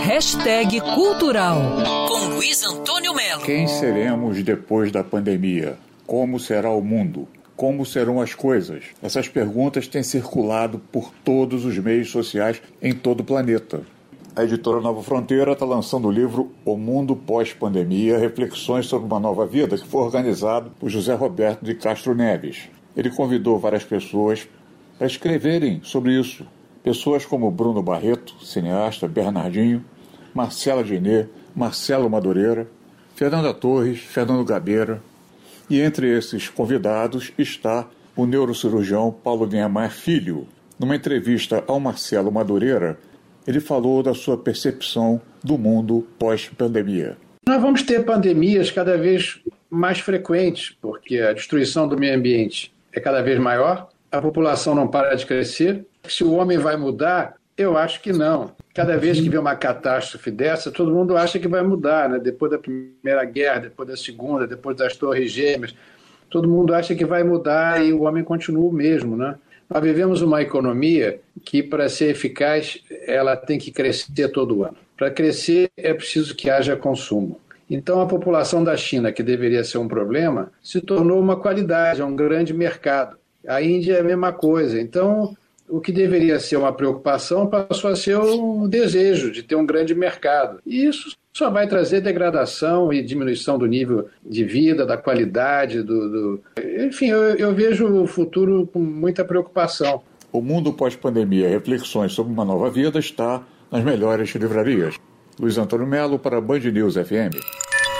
Hashtag Cultural com Luiz Antônio Melo. Quem seremos depois da pandemia? Como será o mundo? Como serão as coisas? Essas perguntas têm circulado por todos os meios sociais em todo o planeta. A editora Nova Fronteira está lançando o livro O Mundo Pós-Pandemia Reflexões sobre uma Nova Vida, que foi organizado por José Roberto de Castro Neves. Ele convidou várias pessoas para escreverem sobre isso. Pessoas como Bruno Barreto, cineasta, Bernardinho, Marcela Diné, Marcelo Madureira, Fernanda Torres, Fernando Gabeira. E entre esses convidados está o neurocirurgião Paulo Niemeyer Filho. Numa entrevista ao Marcelo Madureira, ele falou da sua percepção do mundo pós-pandemia. Nós vamos ter pandemias cada vez mais frequentes, porque a destruição do meio ambiente é cada vez maior, a população não para de crescer. Se o homem vai mudar, eu acho que não. Cada vez que vê uma catástrofe dessa, todo mundo acha que vai mudar, né? Depois da Primeira Guerra, depois da Segunda, depois das Torres Gêmeas, todo mundo acha que vai mudar e o homem continua o mesmo, né? Nós vivemos uma economia que, para ser eficaz, ela tem que crescer todo ano. Para crescer, é preciso que haja consumo. Então, a população da China, que deveria ser um problema, se tornou uma qualidade, é um grande mercado. A Índia é a mesma coisa. Então, o que deveria ser uma preocupação passou a ser um desejo de ter um grande mercado. E isso só vai trazer degradação e diminuição do nível de vida, da qualidade, do. do... Enfim, eu, eu vejo o futuro com muita preocupação. O mundo pós-pandemia, reflexões sobre uma nova vida, está nas melhores livrarias. Luiz Antônio Melo para Band News FM.